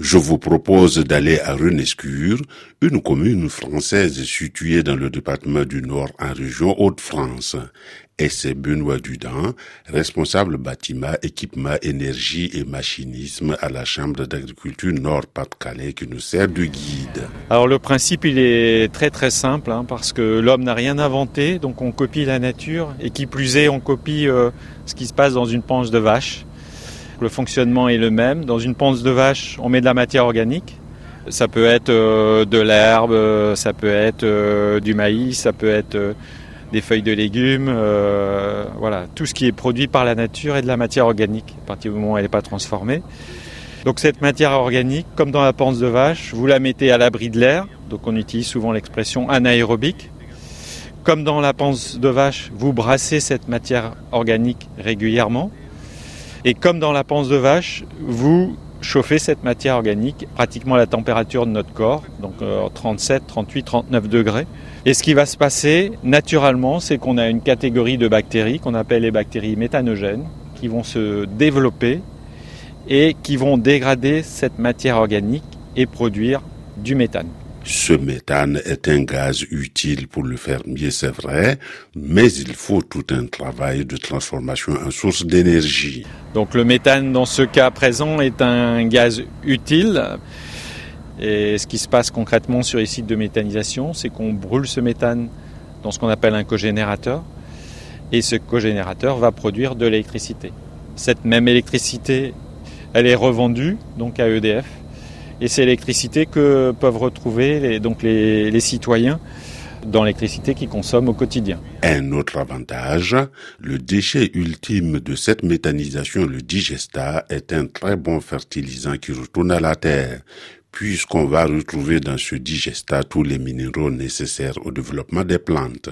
Je vous propose d'aller à Renescure, une commune française située dans le département du Nord en région Hauts-de-France. Et c'est Benoît Dudan, responsable bâtiment, équipement, énergie et machinisme à la Chambre d'agriculture Nord-Pas-de-Calais qui nous sert de guide. Alors le principe il est très très simple hein, parce que l'homme n'a rien inventé, donc on copie la nature et qui plus est on copie euh, ce qui se passe dans une panche de vache. Le fonctionnement est le même. Dans une ponce de vache, on met de la matière organique. Ça peut être euh, de l'herbe, euh, ça peut être euh, du maïs, ça peut être des feuilles de légumes, voilà, tout ce qui est produit par la nature est de la matière organique, à partir du moment où elle n'est pas transformée. Donc cette matière organique, comme dans la panse de vache, vous la mettez à l'abri de l'air, donc on utilise souvent l'expression anaérobique. Comme dans la panse de vache, vous brassez cette matière organique régulièrement. Et comme dans la panse de vache, vous chauffez cette matière organique pratiquement à la température de notre corps, donc 37, 38, 39 degrés. Et ce qui va se passer naturellement, c'est qu'on a une catégorie de bactéries qu'on appelle les bactéries méthanogènes qui vont se développer et qui vont dégrader cette matière organique et produire du méthane. Ce méthane est un gaz utile pour le fermier, c'est vrai, mais il faut tout un travail de transformation en source d'énergie. Donc le méthane, dans ce cas présent, est un gaz utile. Et ce qui se passe concrètement sur les sites de méthanisation, c'est qu'on brûle ce méthane dans ce qu'on appelle un cogénérateur. Et ce cogénérateur va produire de l'électricité. Cette même électricité, elle est revendue donc à EDF et c'est l'électricité que peuvent retrouver les, donc les, les citoyens dans l'électricité qu'ils consomment au quotidien. Un autre avantage, le déchet ultime de cette méthanisation, le digesta, est un très bon fertilisant qui retourne à la terre, puisqu'on va retrouver dans ce digesta tous les minéraux nécessaires au développement des plantes.